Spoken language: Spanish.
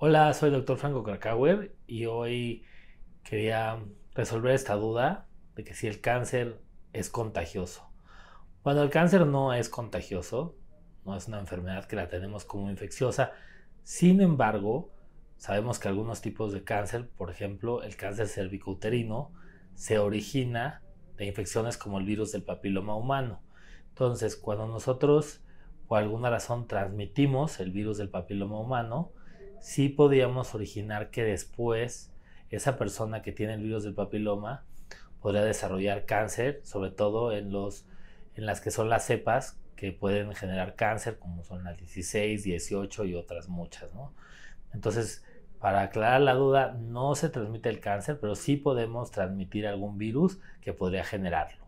Hola, soy Dr. Franco Krakauer y hoy quería resolver esta duda de que si el cáncer es contagioso. Cuando el cáncer no es contagioso, no es una enfermedad que la tenemos como infecciosa, sin embargo, sabemos que algunos tipos de cáncer, por ejemplo, el cáncer cervicouterino, se origina de infecciones como el virus del papiloma humano. Entonces, cuando nosotros por alguna razón transmitimos el virus del papiloma humano, sí podíamos originar que después esa persona que tiene el virus del papiloma podría desarrollar cáncer, sobre todo en, las que son las cepas que pueden generar cáncer, como son las 16, 18 y otras muchas. Entonces, para aclarar la duda, no se transmite el cáncer, pero sí podemos transmitir algún virus que podría generarlo.